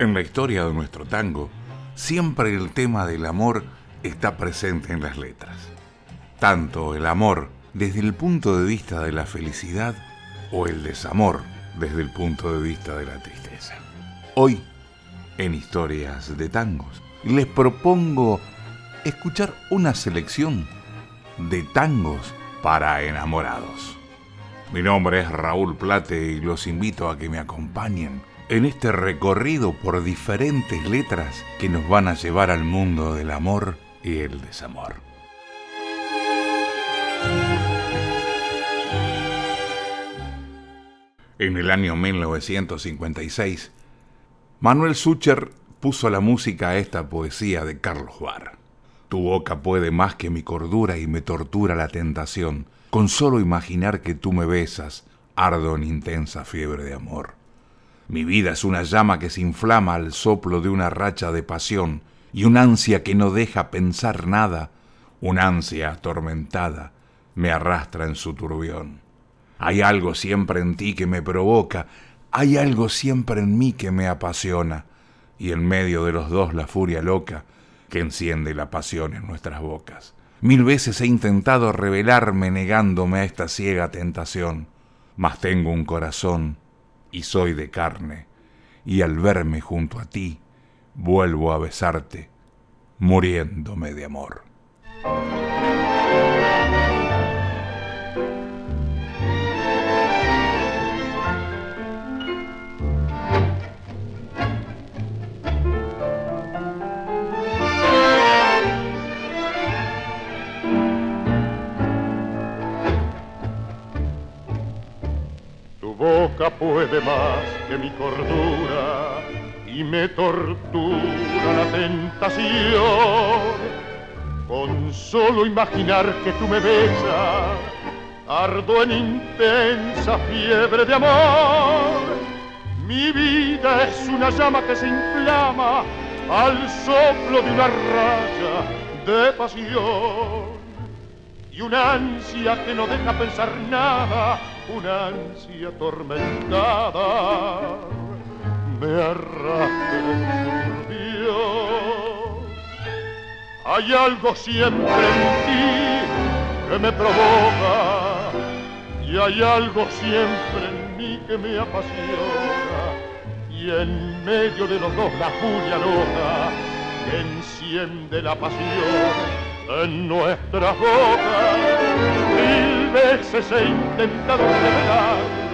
En la historia de nuestro tango, siempre el tema del amor está presente en las letras. Tanto el amor desde el punto de vista de la felicidad o el desamor desde el punto de vista de la tristeza. Hoy, en Historias de Tangos, les propongo escuchar una selección de tangos para enamorados. Mi nombre es Raúl Plate y los invito a que me acompañen en este recorrido por diferentes letras que nos van a llevar al mundo del amor y el desamor. En el año 1956, Manuel Sucher puso la música a esta poesía de Carlos Bar. Tu boca puede más que mi cordura y me tortura la tentación. Con solo imaginar que tú me besas, ardo en intensa fiebre de amor. Mi vida es una llama que se inflama al soplo de una racha de pasión y un ansia que no deja pensar nada, un ansia atormentada, me arrastra en su turbión. Hay algo siempre en ti que me provoca, hay algo siempre en mí que me apasiona, y en medio de los dos la furia loca que enciende la pasión en nuestras bocas. Mil veces he intentado revelarme negándome a esta ciega tentación, mas tengo un corazón y soy de carne, y al verme junto a ti, vuelvo a besarte, muriéndome de amor. Puede más que mi cordura y me tortura la tentación. Con solo imaginar que tú me besas, ardo en intensa fiebre de amor. Mi vida es una llama que se inflama al soplo de una raya de pasión y una ansia que no deja pensar nada una ansia atormentada me arrastra en Hay algo siempre en ti que me provoca y hay algo siempre en mí que me apasiona y en medio de los dos la furia loca que enciende la pasión en nuestra boca veces he intentado revelarme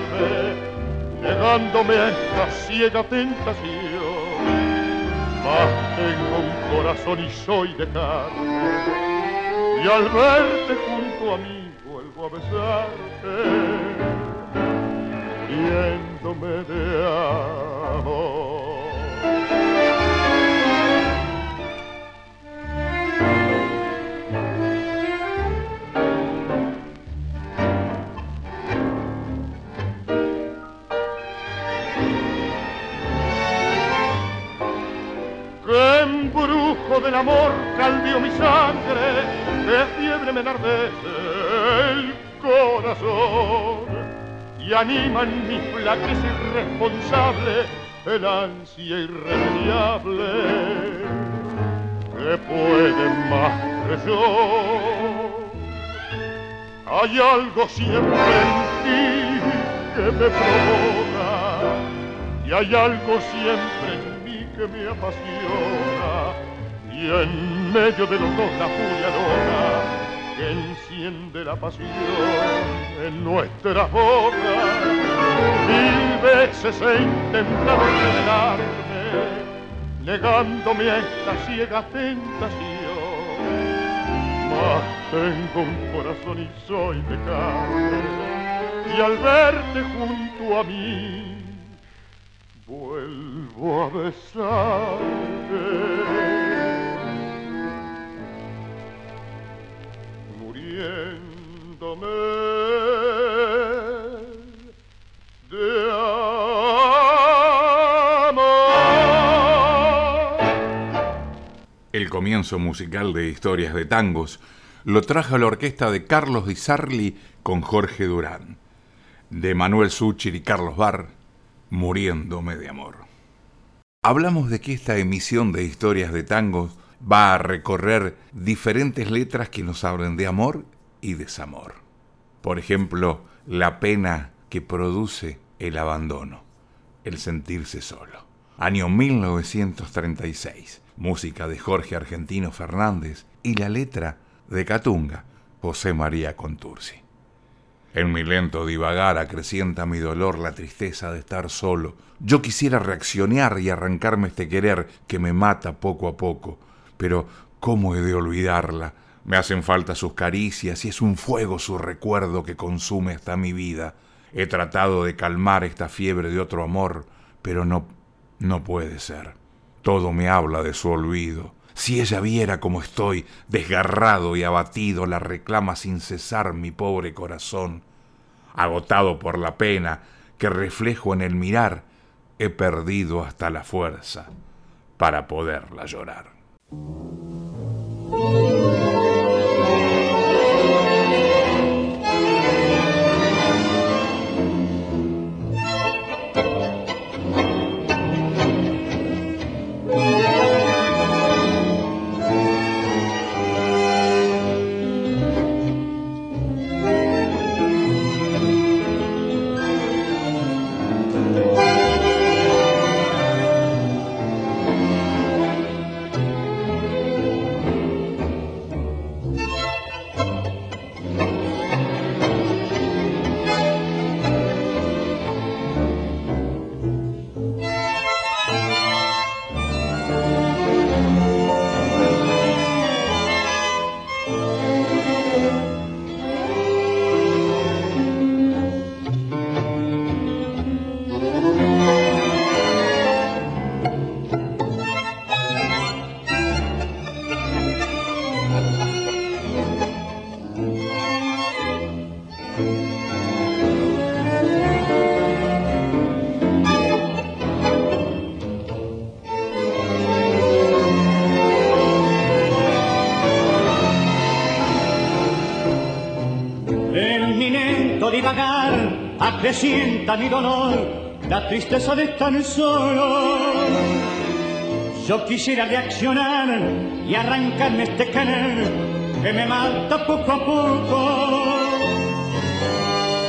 negándome a esta ciega tentación. Mas tengo un corazón y soy de carne y al verte junto a mí vuelvo a besarte viéndome de amor del amor caldeó mi sangre, de fiebre me enardece el corazón y anima en mi flaqueza irresponsable el ansia irremediable que puede más que yo. Hay algo siempre en ti que me provoca y hay algo siempre en mí que me apasiona y en medio de los dos la furia loca que enciende la pasión en nuestra boca. Mil veces he intentado revelarme, negándome a esta ciega tentación. Mas tengo un corazón y soy de y al verte junto a mí, vuelvo a besarte. El comienzo musical de Historias de Tangos lo trajo la orquesta de Carlos Di Sarli con Jorge Durán, de Manuel Suchir y Carlos Barr, Muriéndome de Amor. hablamos de que esta emisión de historias de tangos va a recorrer diferentes letras que nos hablen de amor y desamor. Por ejemplo, la pena que produce el abandono, el sentirse solo. Año 1936, música de Jorge Argentino Fernández y la letra de Catunga, José María Contursi. En mi lento divagar acrecienta mi dolor la tristeza de estar solo. Yo quisiera reaccionar y arrancarme este querer que me mata poco a poco, pero ¿cómo he de olvidarla? Me hacen falta sus caricias y es un fuego su recuerdo que consume hasta mi vida. He tratado de calmar esta fiebre de otro amor, pero no, no puede ser. Todo me habla de su olvido. Si ella viera cómo estoy, desgarrado y abatido, la reclama sin cesar mi pobre corazón. Agotado por la pena que reflejo en el mirar, he perdido hasta la fuerza para poderla llorar. Sienta mi dolor, la tristeza de estar solo. Yo quisiera reaccionar y arrancarme este querer que me mata poco a poco.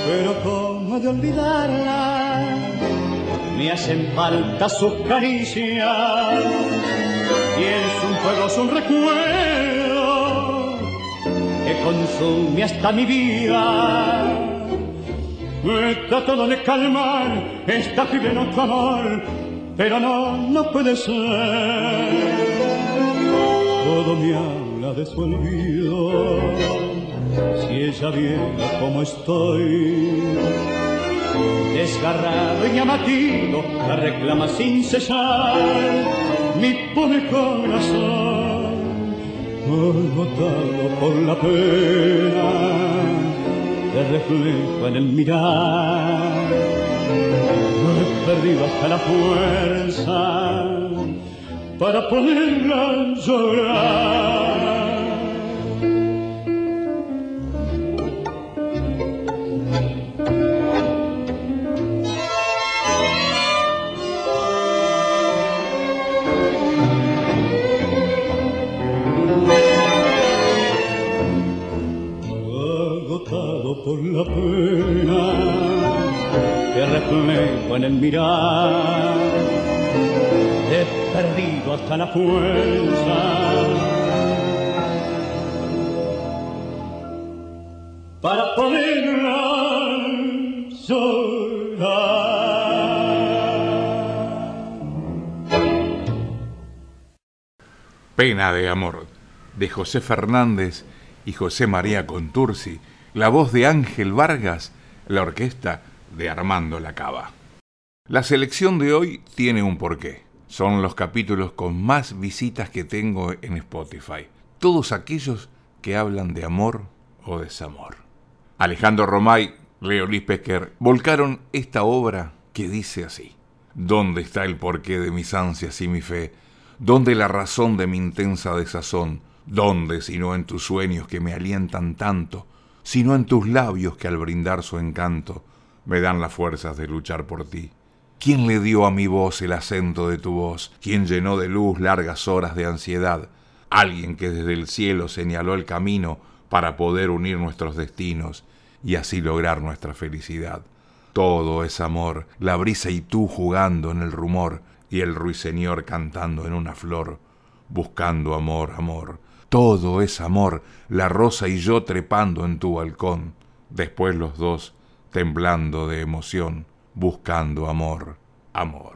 Pero cómo de olvidarla, me hacen falta sus caricias y es un fuego, es recuerdo que consume hasta mi vida todo de calmar esta fiebre otro amor, pero no, no puede ser. Todo me habla de su olvido, si ella viera cómo estoy. Desgarrado y abatido, la reclama sin cesar mi pobre corazón, agotado por la pena te reflejo en el mirar. No he perdido hasta la fuerza para poderla llorar. La pena que reflejo en el mirar. He perdido hasta la fuerza. Para poderla llorar. Pena de amor de José Fernández y José María Contursi la voz de Ángel Vargas, la orquesta de Armando Lacaba. La selección de hoy tiene un porqué. Son los capítulos con más visitas que tengo en Spotify. Todos aquellos que hablan de amor o desamor. Alejandro Romay, Leo Lispecker volcaron esta obra que dice así. ¿Dónde está el porqué de mis ansias y mi fe? ¿Dónde la razón de mi intensa desazón? ¿Dónde, sino en tus sueños que me alientan tanto? Sino en tus labios que al brindar su encanto me dan las fuerzas de luchar por ti. ¿Quién le dio a mi voz el acento de tu voz? ¿Quién llenó de luz largas horas de ansiedad? Alguien que desde el cielo señaló el camino para poder unir nuestros destinos y así lograr nuestra felicidad. Todo es amor, la brisa y tú jugando en el rumor y el ruiseñor cantando en una flor, buscando amor, amor. Todo es amor, la rosa y yo trepando en tu balcón, después los dos temblando de emoción buscando amor, amor.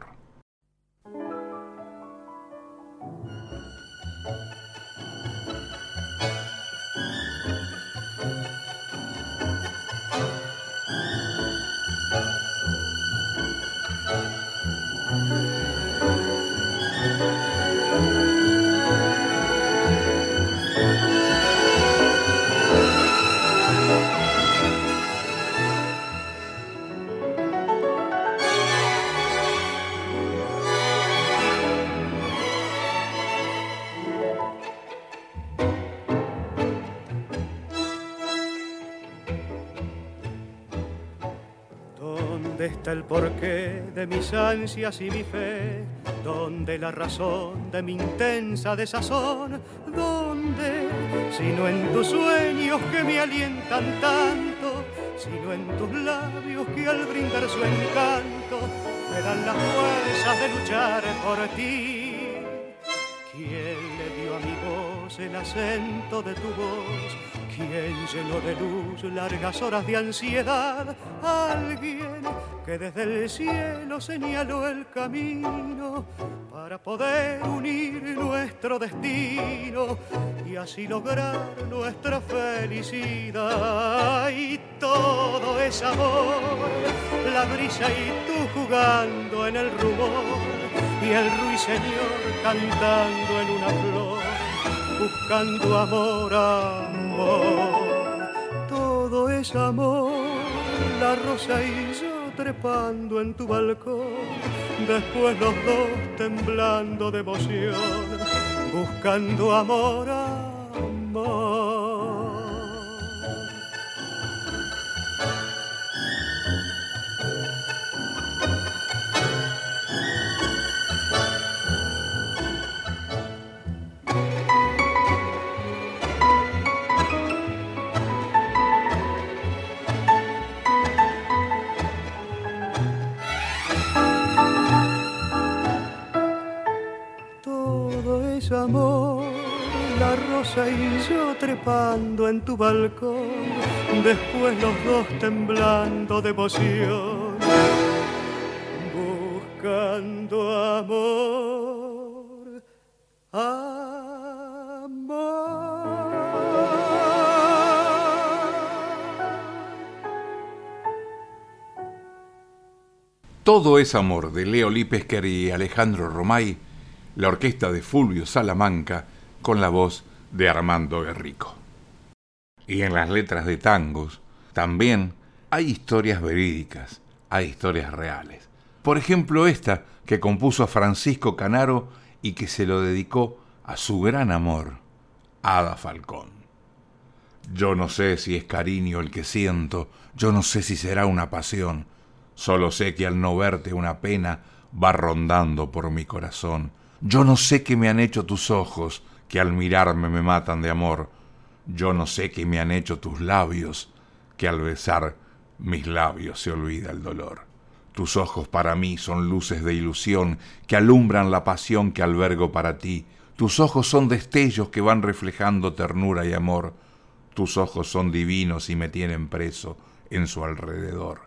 El porqué de mis ansias y mi fe, donde la razón de mi intensa desazón, donde, sino en tus sueños que me alientan tanto, sino en tus labios que al brindar su encanto me dan las fuerzas de luchar por ti. ¿Quién le dio a mi voz el acento de tu voz? ¿Quién llenó de luz largas horas de ansiedad? Alguien que desde el cielo señaló el camino para poder unir nuestro destino y así lograr nuestra felicidad. Y todo es amor, la brisa y tú jugando en el rumor y el ruiseñor cantando en una flor, buscando amor, amor. Todo es amor, la rosa y yo trepando en tu balcón, después los dos temblando de emoción, buscando amor, amor. La rosa y yo trepando en tu balcón, después los dos temblando de emoción, buscando amor, amor. Todo es amor de Leo Lipesquer y Alejandro Romay la orquesta de Fulvio Salamanca con la voz de Armando Guerrico. Y en las letras de tangos también hay historias verídicas, hay historias reales. Por ejemplo, esta que compuso Francisco Canaro y que se lo dedicó a su gran amor, Ada Falcón. Yo no sé si es cariño el que siento, yo no sé si será una pasión, solo sé que al no verte una pena va rondando por mi corazón yo no sé qué me han hecho tus ojos, que al mirarme me matan de amor. Yo no sé qué me han hecho tus labios, que al besar mis labios se olvida el dolor. Tus ojos para mí son luces de ilusión que alumbran la pasión que albergo para ti. Tus ojos son destellos que van reflejando ternura y amor. Tus ojos son divinos y me tienen preso en su alrededor.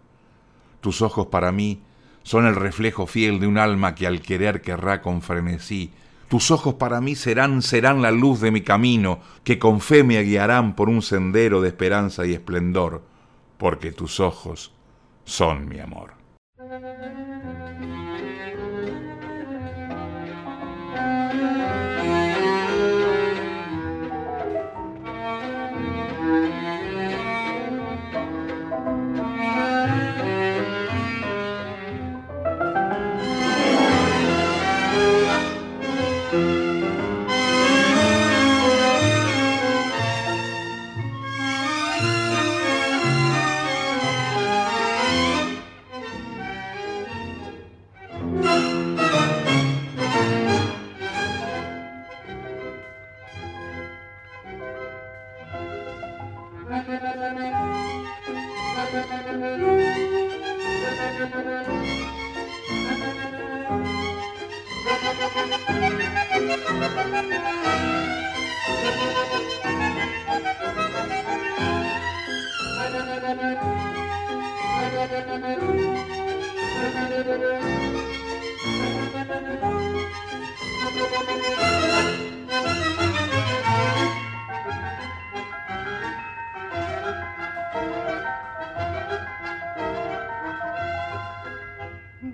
Tus ojos para mí son el reflejo fiel de un alma que al querer querrá con frenesí. Tus ojos para mí serán, serán la luz de mi camino, que con fe me guiarán por un sendero de esperanza y esplendor, porque tus ojos son mi amor.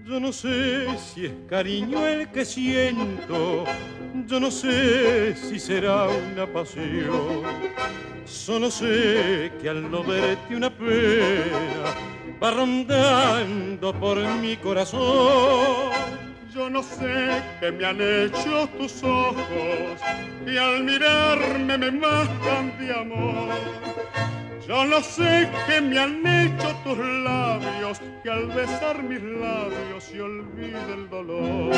Yo no sé si es cariño el que siento, yo no sé si será una pasión. Solo sé que al no verte una pena va rondando por mi corazón. Yo no sé qué me han hecho tus ojos y al mirarme me matan de amor. Yo no sé qué me han hecho tus labios, que al besar mis labios se olvide el dolor.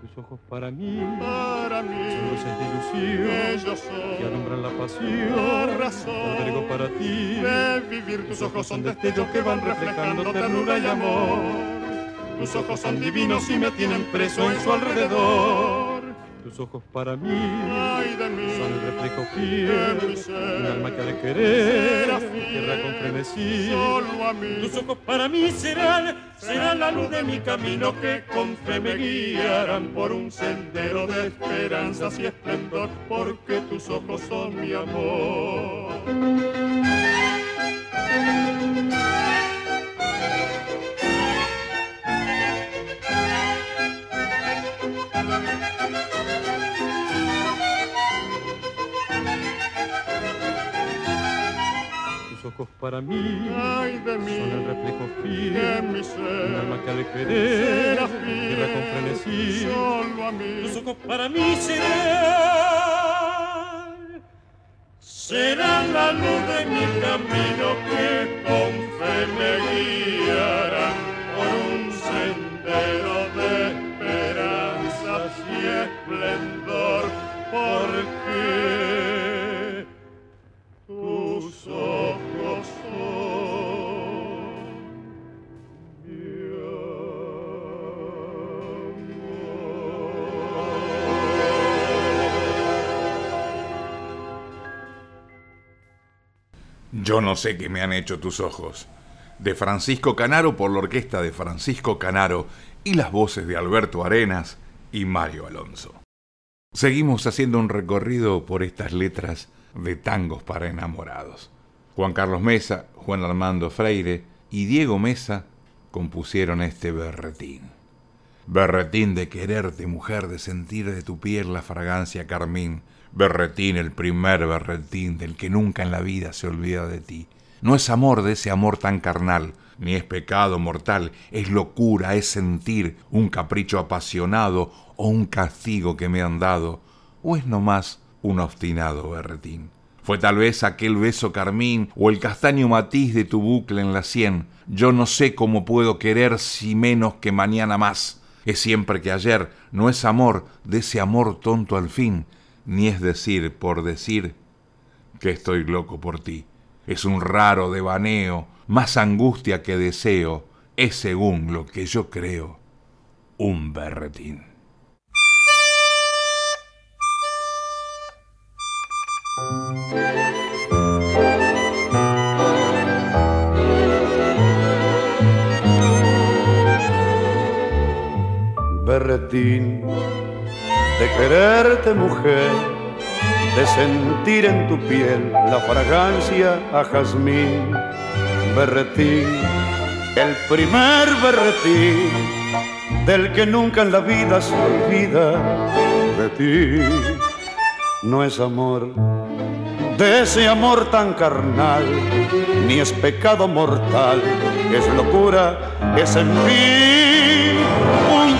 Tus ojos para mí, para mí, son luces de ilusión. que alumbran la pasión. La razón, para ti, de vivir. Tus ojos son destellos que van reflejando ternura y amor tus ojos son divinos y me tienen preso en su alrededor. Tus ojos para mí, son el reflejo fiel de un alma que ha de querer, tierra con frenesí. Tus ojos para mí serán, serán la luz de mi camino que con fe me guiarán por un sendero de esperanzas y esplendor, porque tus ojos son mi amor. Ojos para mí, Ay de mí son el reflejo fiel de mi ser, un alma que de querer, tierra con frenesí, solo a mí. Tus ojos para mí serán, serán la luz de mi camino que con fe me guiará por un sendero de esperanzas y esplendor, porque Yo no sé qué me han hecho tus ojos. De Francisco Canaro por la orquesta de Francisco Canaro y las voces de Alberto Arenas y Mario Alonso. Seguimos haciendo un recorrido por estas letras de tangos para enamorados. Juan Carlos Mesa, Juan Armando Freire y Diego Mesa compusieron este berretín. Berretín de quererte, mujer, de sentir de tu piel la fragancia carmín, Berretín, el primer berretín del que nunca en la vida se olvida de ti. No es amor de ese amor tan carnal, ni es pecado mortal, es locura, es sentir un capricho apasionado o un castigo que me han dado, o es nomás un obstinado berretín. Fue tal vez aquel beso carmín o el castaño matiz de tu bucle en la sien. Yo no sé cómo puedo querer si menos que mañana más. Es siempre que ayer, no es amor de ese amor tonto al fin, ni es decir por decir que estoy loco por ti. Es un raro devaneo, más angustia que deseo, es según lo que yo creo, un berretín. Berretín de quererte mujer, de sentir en tu piel la fragancia a jazmín, berretín, el primer berretín del que nunca en la vida se olvida de ti. No es amor de ese amor tan carnal, ni es pecado mortal, es locura, es en fin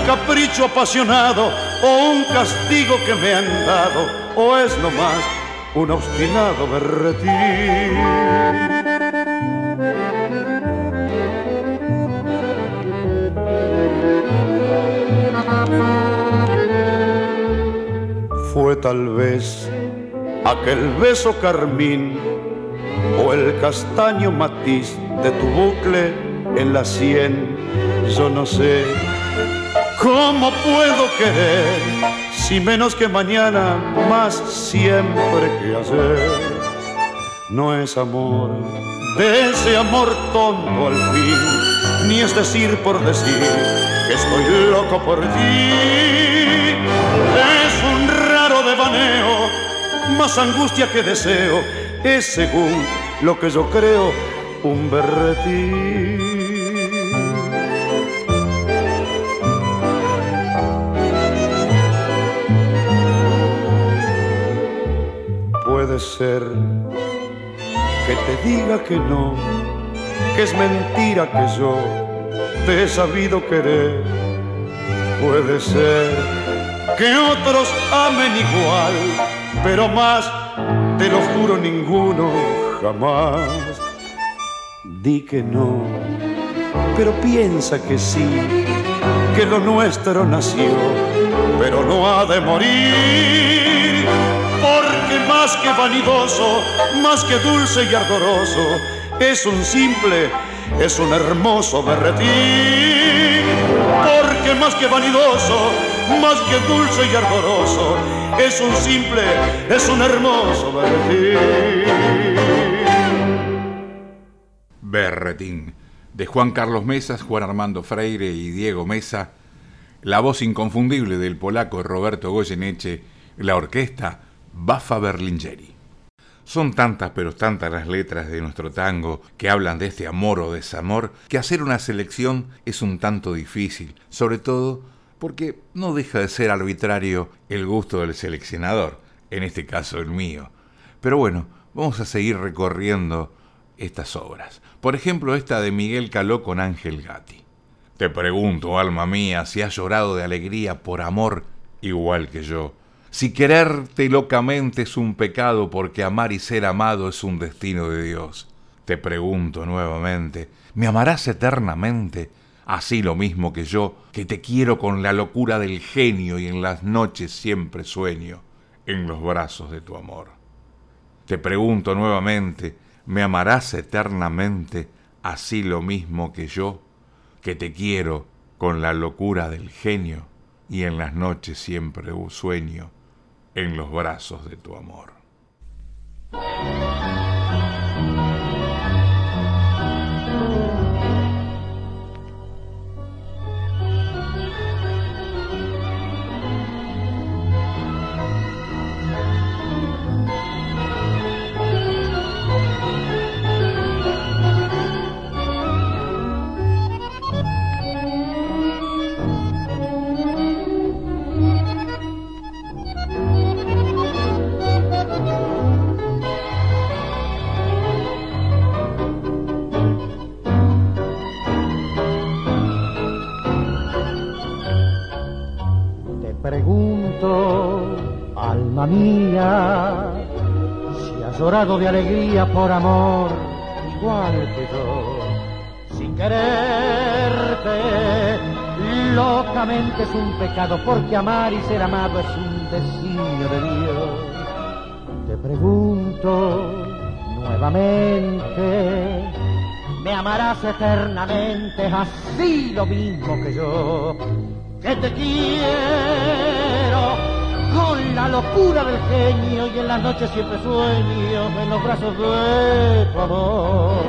capricho apasionado o un castigo que me han dado, o es nomás un obstinado berretín. tal vez aquel beso carmín o el castaño matiz de tu bucle en la sien. Yo no sé cómo puedo querer si menos que mañana, más siempre que ayer. No es amor de ese amor tonto al fin, ni es decir por decir que estoy loco por ti. Es un raro devaneo, más angustia que deseo, es según lo que yo creo un berretín. Ser que te diga que no, que es mentira que yo te he sabido querer. Puede ser que otros amen igual, pero más, te lo juro, ninguno jamás. Di que no, pero piensa que sí, que lo nuestro nació, pero no ha de morir porque más que vanidoso, más que dulce y ardoroso, es un simple, es un hermoso berretín. Porque más que vanidoso, más que dulce y ardoroso, es un simple, es un hermoso berretín. Berretín, de Juan Carlos Mesas, Juan Armando Freire y Diego Mesa, la voz inconfundible del polaco Roberto Goyeneche, la orquesta Bafa Berlingeri. Son tantas pero tantas las letras de nuestro tango que hablan de este amor o desamor que hacer una selección es un tanto difícil, sobre todo porque no deja de ser arbitrario el gusto del seleccionador, en este caso el mío. Pero bueno, vamos a seguir recorriendo estas obras. Por ejemplo, esta de Miguel Caló con Ángel Gatti. Te pregunto, alma mía, si has llorado de alegría por amor igual que yo si quererte locamente es un pecado porque amar y ser amado es un destino de Dios. Te pregunto nuevamente, ¿me amarás eternamente? Así lo mismo que yo, que te quiero con la locura del genio y en las noches siempre sueño en los brazos de tu amor. Te pregunto nuevamente, ¿me amarás eternamente? Así lo mismo que yo, que te quiero con la locura del genio y en las noches siempre sueño en los brazos de tu amor. De alegría por amor, igual que yo, sin quererte. Locamente es un pecado porque amar y ser amado es un designio de Dios. Te pregunto nuevamente, ¿me amarás eternamente así lo mismo que yo? Que te quiero la locura del genio y en las noches siempre sueño en los brazos de tu amor.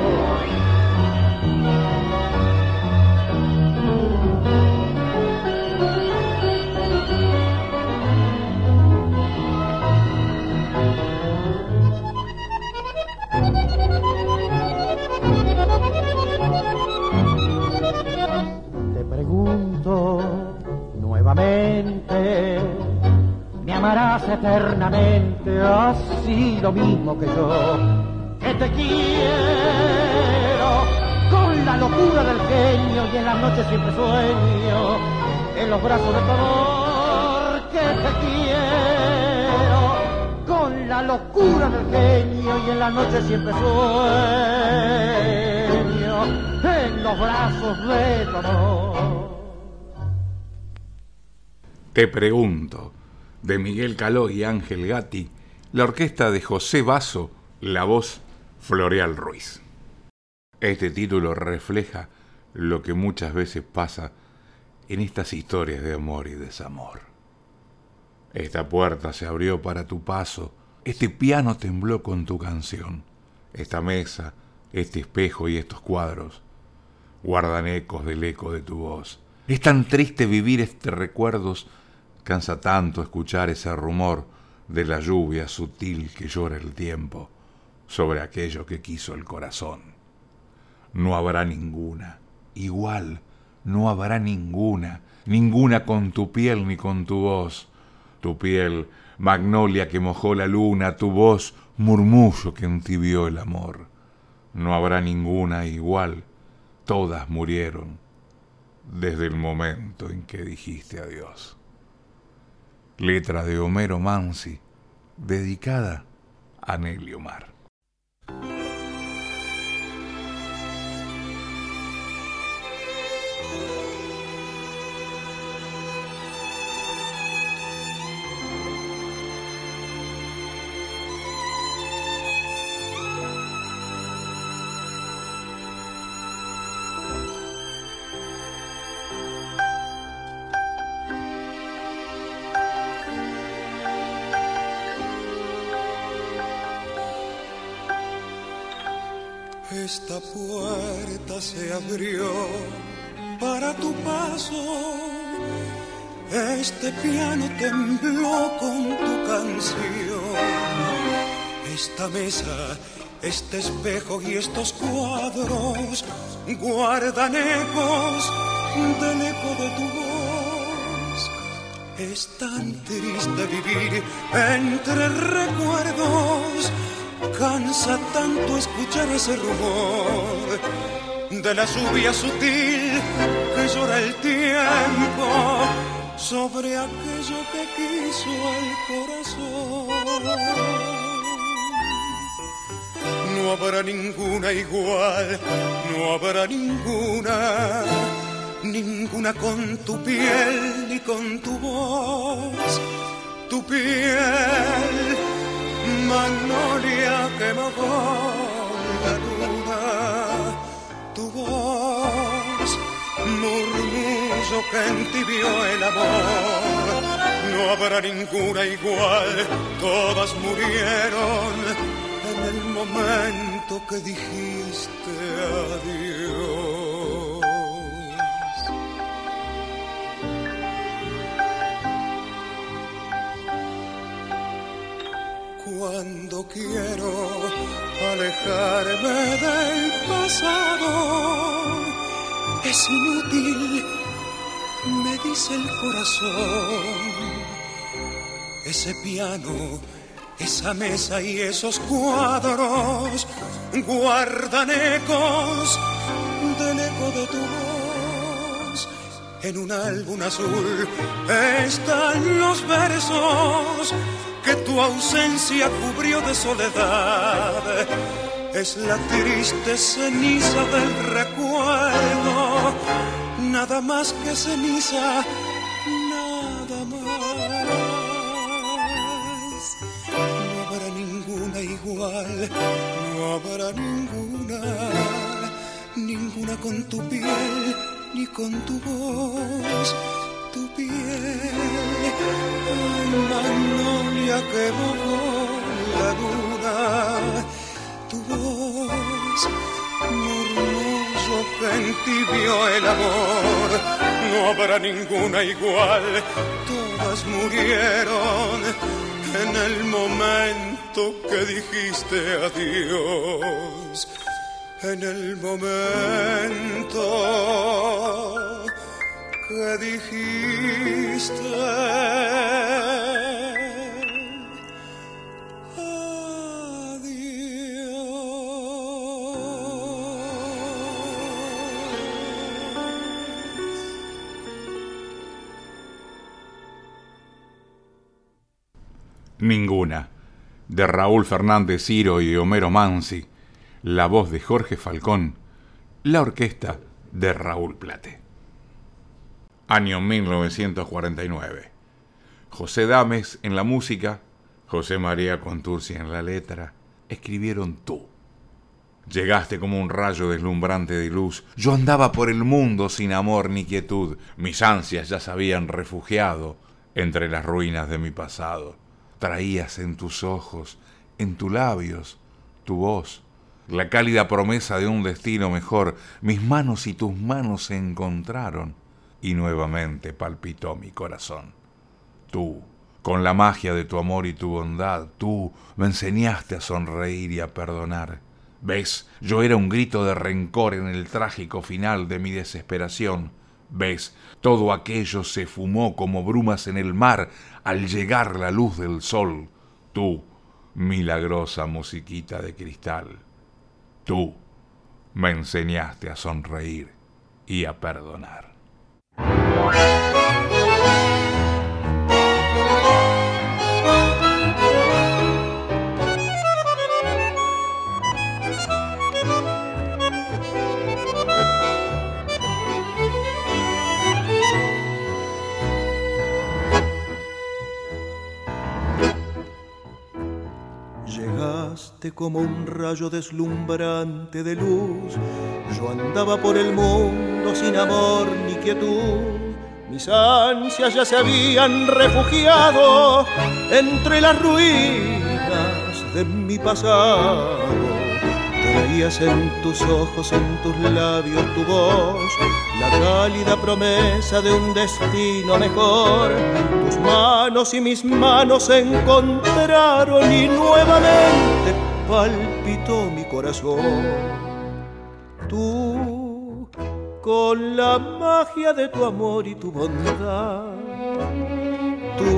Te pregunto nuevamente amarás eternamente, así lo mismo que yo, que te quiero con la locura del genio y en las noches siempre sueño en los brazos de tu amor, que te quiero con la locura del genio y en las noches siempre sueño en los brazos de tu amor. Te pregunto, de Miguel Caló y Ángel Gatti, la orquesta de José Basso, la voz Floreal Ruiz. Este título refleja lo que muchas veces pasa en estas historias de amor y desamor. Esta puerta se abrió para tu paso, este piano tembló con tu canción, esta mesa, este espejo y estos cuadros guardan ecos del eco de tu voz. Es tan triste vivir este recuerdos, cansa tanto escuchar ese rumor de la lluvia sutil que llora el tiempo sobre aquello que quiso el corazón. No habrá ninguna, igual, no habrá ninguna, ninguna con tu piel ni con tu voz. Tu piel, magnolia que mojó la luna, tu voz, murmullo que entibió el amor. No habrá ninguna igual, todas murieron desde el momento en que dijiste adiós. Letra de Homero Mansi, dedicada a Nelly Omar. Esta puerta se abrió para tu paso. Este piano tembló con tu canción. Esta mesa, este espejo y estos cuadros guardan ecos del eco de tu voz. Es tan triste vivir entre recuerdos Cansa tanto escuchar ese rumor de la lluvia sutil que llora el tiempo sobre aquello que quiso el corazón. No habrá ninguna igual, no habrá ninguna, ninguna con tu piel ni con tu voz, tu piel magnolia que mojó la luna, tu voz, murmullo que entibió el amor. No habrá ninguna igual, todas murieron en el momento que dijiste adiós. Cuando quiero alejarme del pasado. Es inútil, me dice el corazón. Ese piano, esa mesa y esos cuadros guardan ecos del eco de tu voz. En un álbum azul están los versos que tu ausencia cubrió de soledad. Es la triste ceniza del recuerdo, nada más que ceniza, nada más. No habrá ninguna igual, no habrá ninguna, ninguna con tu piel ni con tu voz piel, ay, magnolia que la luna, tu voz, murmullo que entibió el amor, no habrá ninguna igual, todas murieron en el momento que dijiste adiós, en el momento Ninguna. De Raúl Fernández Ciro y Homero Mansi. La voz de Jorge Falcón. La orquesta de Raúl Plate año 1949. José Dames en la música, José María Contursi en la letra, escribieron tú. Llegaste como un rayo deslumbrante de luz. Yo andaba por el mundo sin amor ni quietud. Mis ansias ya se habían refugiado entre las ruinas de mi pasado. Traías en tus ojos, en tus labios, tu voz, la cálida promesa de un destino mejor. Mis manos y tus manos se encontraron y nuevamente palpitó mi corazón. Tú, con la magia de tu amor y tu bondad, tú me enseñaste a sonreír y a perdonar. ¿Ves? Yo era un grito de rencor en el trágico final de mi desesperación. ¿Ves? Todo aquello se fumó como brumas en el mar al llegar la luz del sol. Tú, milagrosa musiquita de cristal. Tú me enseñaste a sonreír y a perdonar. Como un rayo deslumbrante de luz. Yo andaba por el mundo sin amor ni quietud. Mis ansias ya se habían refugiado entre las ruinas de mi pasado Traías en tus ojos, en tus labios tu voz, la cálida promesa de un destino mejor. Tus manos y mis manos se encontraron y nuevamente palpitó mi corazón. Tú, con la magia de tu amor y tu bondad, tú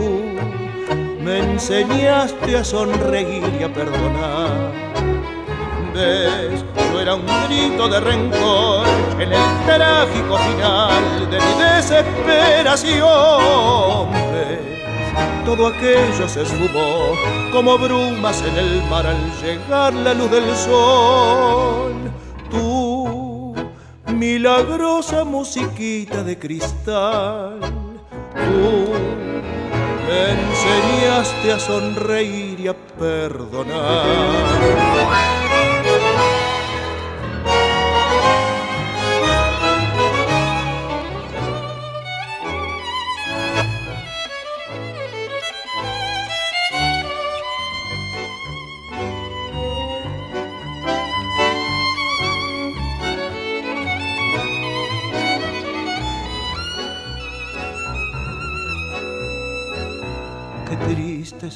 me enseñaste a sonreír y a perdonar yo era un grito de rencor en el trágico final de mi desesperación. Todo aquello se esfumó como brumas en el mar al llegar la luz del sol. Milagrosa musiquita de cristal, tú me enseñaste a sonreír y a perdonar.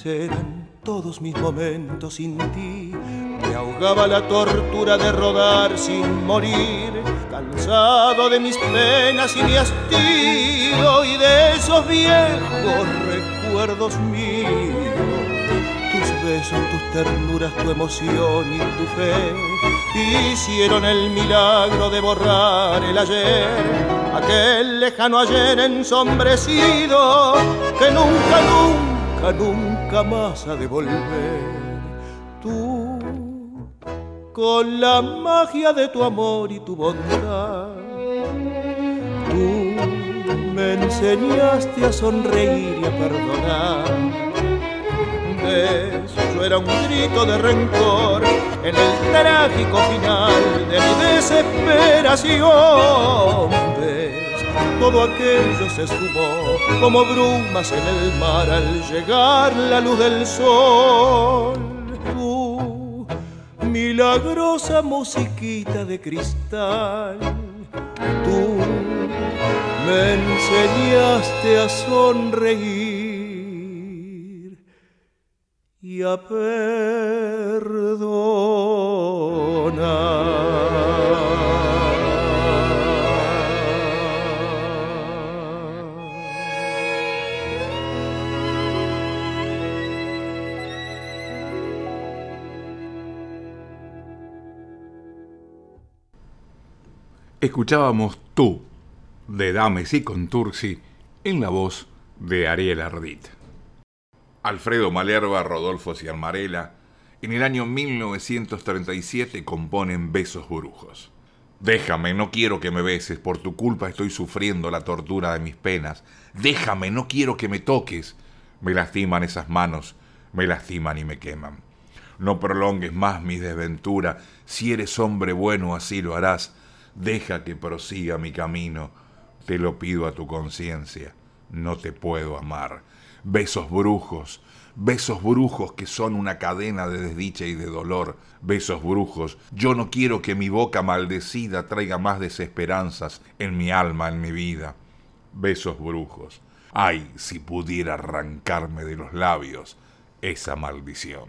Eran todos mis momentos sin ti. Me ahogaba la tortura de rodar sin morir, cansado de mis penas y mi hastío y de esos viejos recuerdos míos. Tus besos, tus ternuras, tu emoción y tu fe hicieron el milagro de borrar el ayer, aquel lejano ayer ensombrecido que nunca, nunca nunca más a devolver. Tú, con la magia de tu amor y tu bondad, tú me enseñaste a sonreír y a perdonar. ¿Ves? Yo era un grito de rencor en el trágico final de mi desesperación todo aquello se esfumó como brumas en el mar al llegar la luz del sol. Tú, milagrosa musiquita de cristal, tú me enseñaste a sonreír y a perdonar. Escuchábamos Tú, de Dames y Contursi, en la voz de Ariel Ardit. Alfredo Malerva, Rodolfo Ciarmarela, en el año 1937 componen Besos Brujos. Déjame, no quiero que me beses, por tu culpa estoy sufriendo la tortura de mis penas. Déjame, no quiero que me toques, Me lastiman esas manos, me lastiman y me queman. No prolongues más mi desventura, si eres hombre bueno así lo harás. Deja que prosiga mi camino, te lo pido a tu conciencia, no te puedo amar. Besos brujos, besos brujos que son una cadena de desdicha y de dolor. Besos brujos, yo no quiero que mi boca maldecida traiga más desesperanzas en mi alma, en mi vida. Besos brujos, ay, si pudiera arrancarme de los labios esa maldición.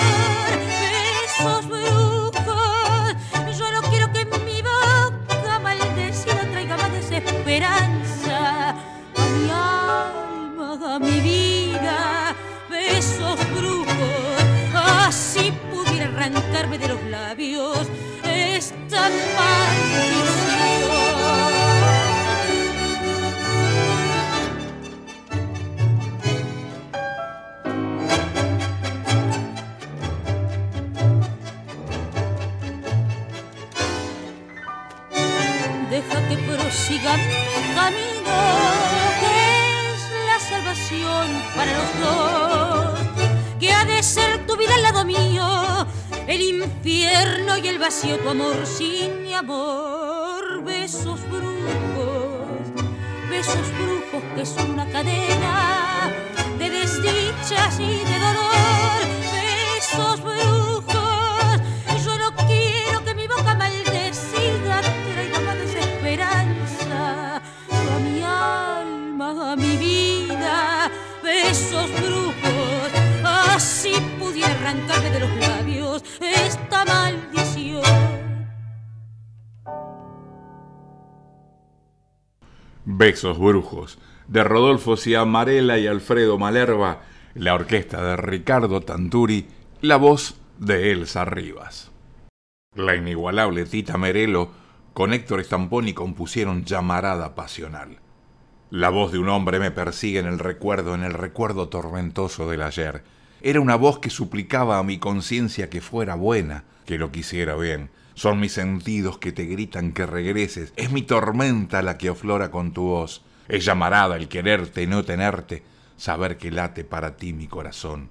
labios esta Deja que prosiga mi camino, que es la salvación para los dos, que ha de ser tu vida al lado mío el infierno y el vacío, tu amor sin mi amor, besos brujos, besos brujos que es una cadena de desdichas y de dolor, besos brujos. Rodolfo Ciamarela y Alfredo Malerva, la orquesta de Ricardo Tanturi, la voz de Elsa Rivas. La inigualable Tita Merelo con Héctor Stamponi compusieron Llamarada Pasional. La voz de un hombre me persigue en el recuerdo, en el recuerdo tormentoso del ayer. Era una voz que suplicaba a mi conciencia que fuera buena, que lo quisiera bien, son mis sentidos que te gritan que regreses. Es mi tormenta la que aflora con tu voz. Es llamarada el quererte y no tenerte, saber que late para ti mi corazón.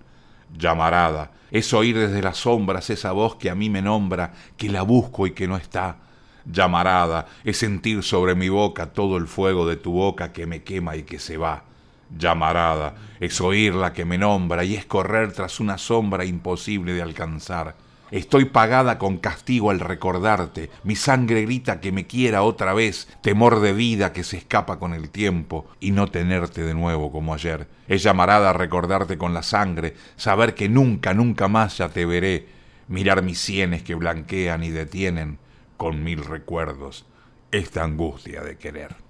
Llamarada, es oír desde las sombras esa voz que a mí me nombra, que la busco y que no está. Llamarada, es sentir sobre mi boca todo el fuego de tu boca que me quema y que se va. Llamarada, es oír la que me nombra y es correr tras una sombra imposible de alcanzar. Estoy pagada con castigo al recordarte. Mi sangre grita que me quiera otra vez, temor de vida que se escapa con el tiempo y no tenerte de nuevo como ayer. Es llamarada a recordarte con la sangre, saber que nunca, nunca más ya te veré, mirar mis sienes que blanquean y detienen con mil recuerdos esta angustia de querer.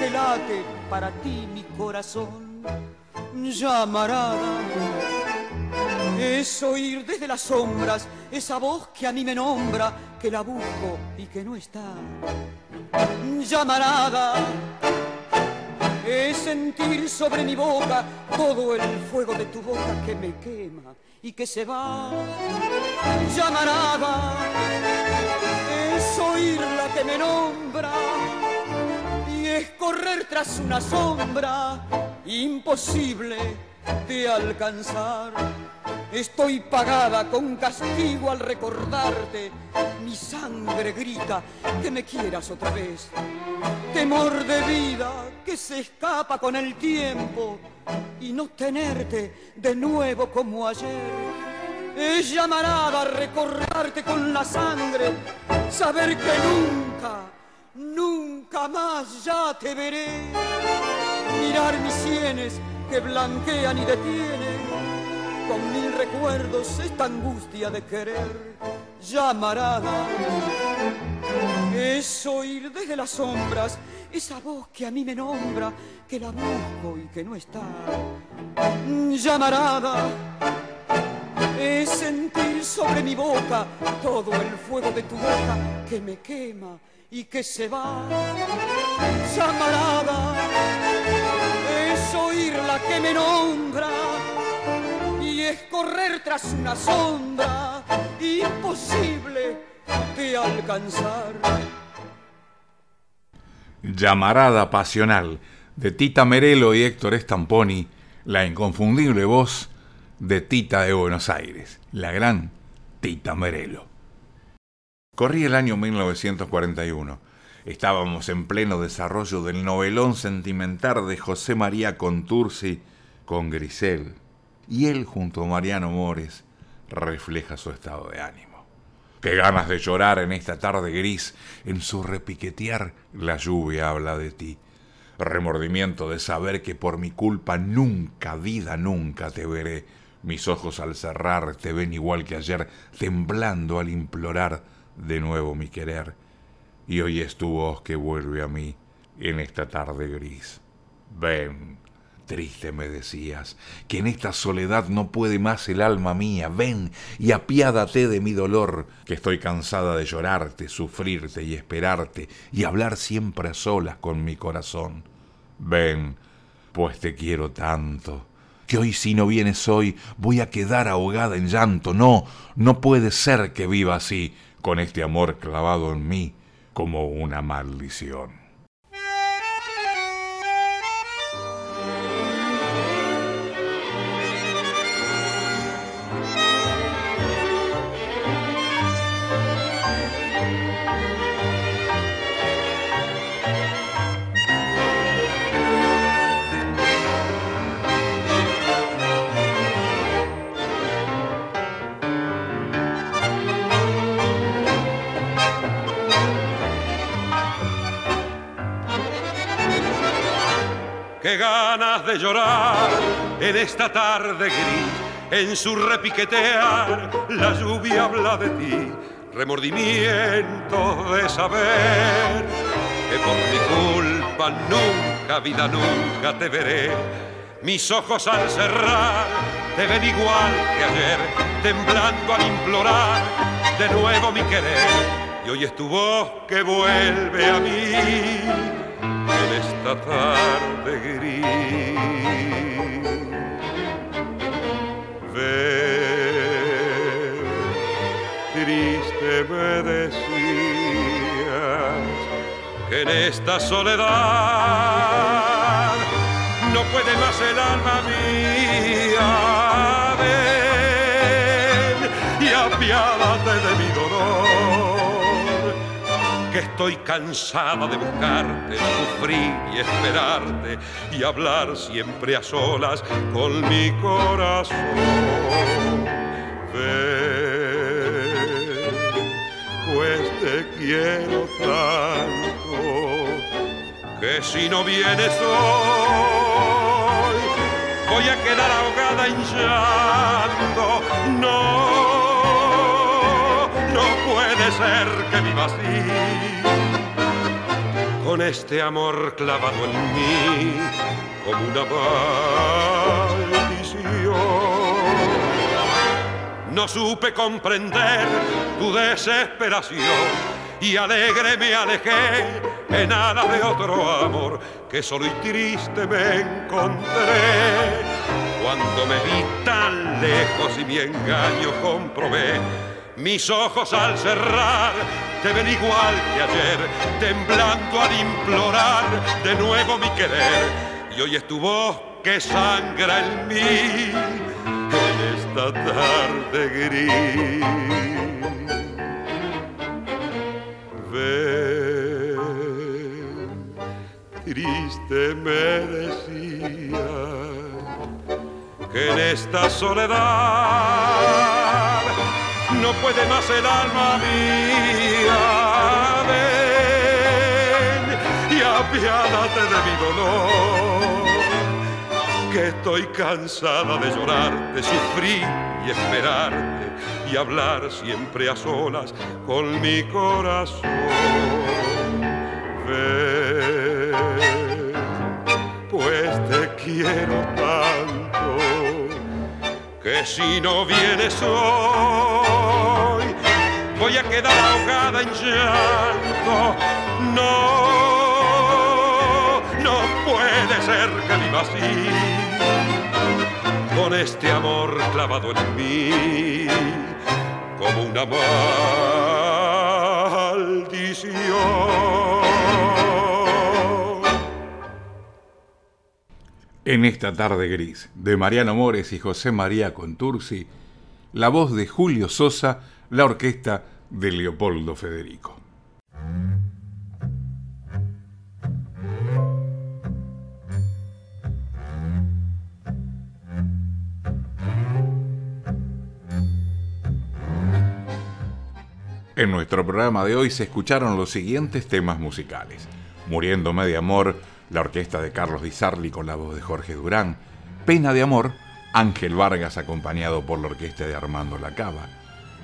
que late para ti mi corazón. Llamarada es oír desde las sombras esa voz que a mí me nombra, que la busco y que no está. Llamarada es sentir sobre mi boca todo el fuego de tu boca que me quema y que se va. Llamarada es oír la que me nombra es correr tras una sombra imposible de alcanzar. Estoy pagada con castigo al recordarte. Mi sangre grita que me quieras otra vez. Temor de vida que se escapa con el tiempo y no tenerte de nuevo como ayer. Es llamarada a recordarte con la sangre, saber que nunca, nunca más ya te veré. Mirar mis sienes que blanquean y detienen con mil recuerdos esta angustia de querer llamarada. Es oír desde las sombras esa voz que a mí me nombra, que la busco y que no está. Llamarada es sentir sobre mi boca todo el fuego de tu boca que me quema y que se va. Llamarada es oír la que me nombra y es correr tras una sombra imposible de alcanzar. Llamarada pasional de Tita Merelo y Héctor Stamponi, la inconfundible voz de Tita de Buenos Aires, la gran Tita Merelo. Corría el año 1941. Estábamos en pleno desarrollo del novelón sentimental de José María Contursi con Grisel, y él junto a Mariano Mores refleja su estado de ánimo. Qué ganas de llorar en esta tarde gris, en su repiquetear la lluvia habla de ti. Remordimiento de saber que por mi culpa nunca, vida nunca te veré mis ojos al cerrar te ven igual que ayer, temblando al implorar de nuevo mi querer. Y hoy es tu voz que vuelve a mí en esta tarde gris. Ven, triste me decías, que en esta soledad no puede más el alma mía. Ven y apiádate de mi dolor, que estoy cansada de llorarte, sufrirte y esperarte, y hablar siempre a solas con mi corazón. Ven, pues te quiero tanto que hoy si no vienes hoy voy a quedar ahogada en llanto. No, no puede ser que viva así, con este amor clavado en mí como una maldición. Ganas de llorar en esta tarde gris. En su repiquetear la lluvia habla de ti, remordimiento de saber que por mi culpa nunca, vida nunca te veré. Mis ojos al cerrar te ven igual que ayer, temblando al implorar de nuevo mi querer. Y hoy es tu voz que vuelve a mí en esta tarde gris. Ver, triste me decías que en esta soledad no puede más el alma mía. Estoy cansada de buscarte, sufrir y esperarte y hablar siempre a solas con mi corazón. Ven, pues te quiero tanto que si no vienes hoy voy a quedar ahogada en llanto. No puede ser que viva así, con este amor clavado en mí como una maldición. No supe comprender tu desesperación y alegre me alejé en alas de otro amor que solo y triste me encontré. Cuando me vi tan lejos y mi engaño comprobé, mis ojos al cerrar te ven igual que ayer, temblando al implorar de nuevo mi querer. Y hoy es tu voz que sangra en mí en esta tarde gris. Ven, triste me decía que en esta soledad no puede más el alma mía. Ven y apiádate de mi dolor, que estoy cansada de llorar, de sufrir y esperarte y hablar siempre a solas con mi corazón. Ven, pues te quiero tanto que si no vienes hoy voy a quedar ahogada en llanto. No, no puede ser que viva así, con este amor clavado en mí como una maldición. En esta tarde gris, de Mariano Mores y José María Contursi, la voz de Julio Sosa, la orquesta de Leopoldo Federico. En nuestro programa de hoy se escucharon los siguientes temas musicales. Muriéndome de amor, la orquesta de Carlos Di Sarli con la voz de Jorge Durán, Pena de Amor, Ángel Vargas acompañado por la orquesta de Armando Lacaba,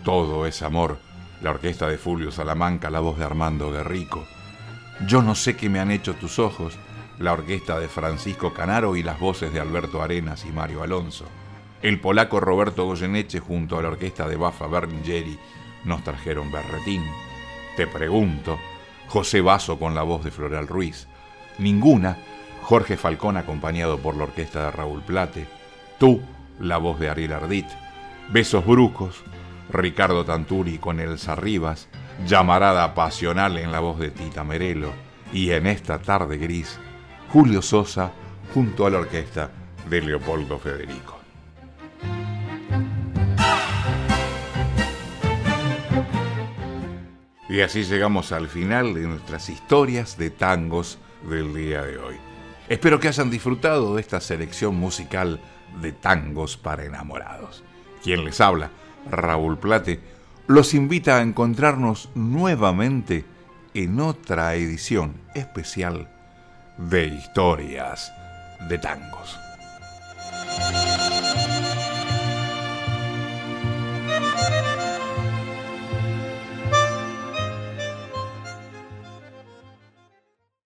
Todo es Amor, la orquesta de Fulvio Salamanca, la voz de Armando Guerrico, Yo no sé qué me han hecho tus ojos, la orquesta de Francisco Canaro y las voces de Alberto Arenas y Mario Alonso. El polaco Roberto Goyeneche junto a la orquesta de Bafa Berlingeri nos trajeron Berretín. Te pregunto, José Basso con la voz de Floral Ruiz, Ninguna, Jorge Falcón acompañado por la orquesta de Raúl Plate, Tú, la voz de Ariel Ardit, Besos Brucos, Ricardo Tanturi con Elsa Rivas, Llamarada Pasional en la voz de Tita Merelo y en esta tarde gris, Julio Sosa junto a la orquesta de Leopoldo Federico. Y así llegamos al final de nuestras historias de tangos del día de hoy. Espero que hayan disfrutado de esta selección musical de tangos para enamorados. Quien les habla, Raúl Plate, los invita a encontrarnos nuevamente en otra edición especial de Historias de Tangos.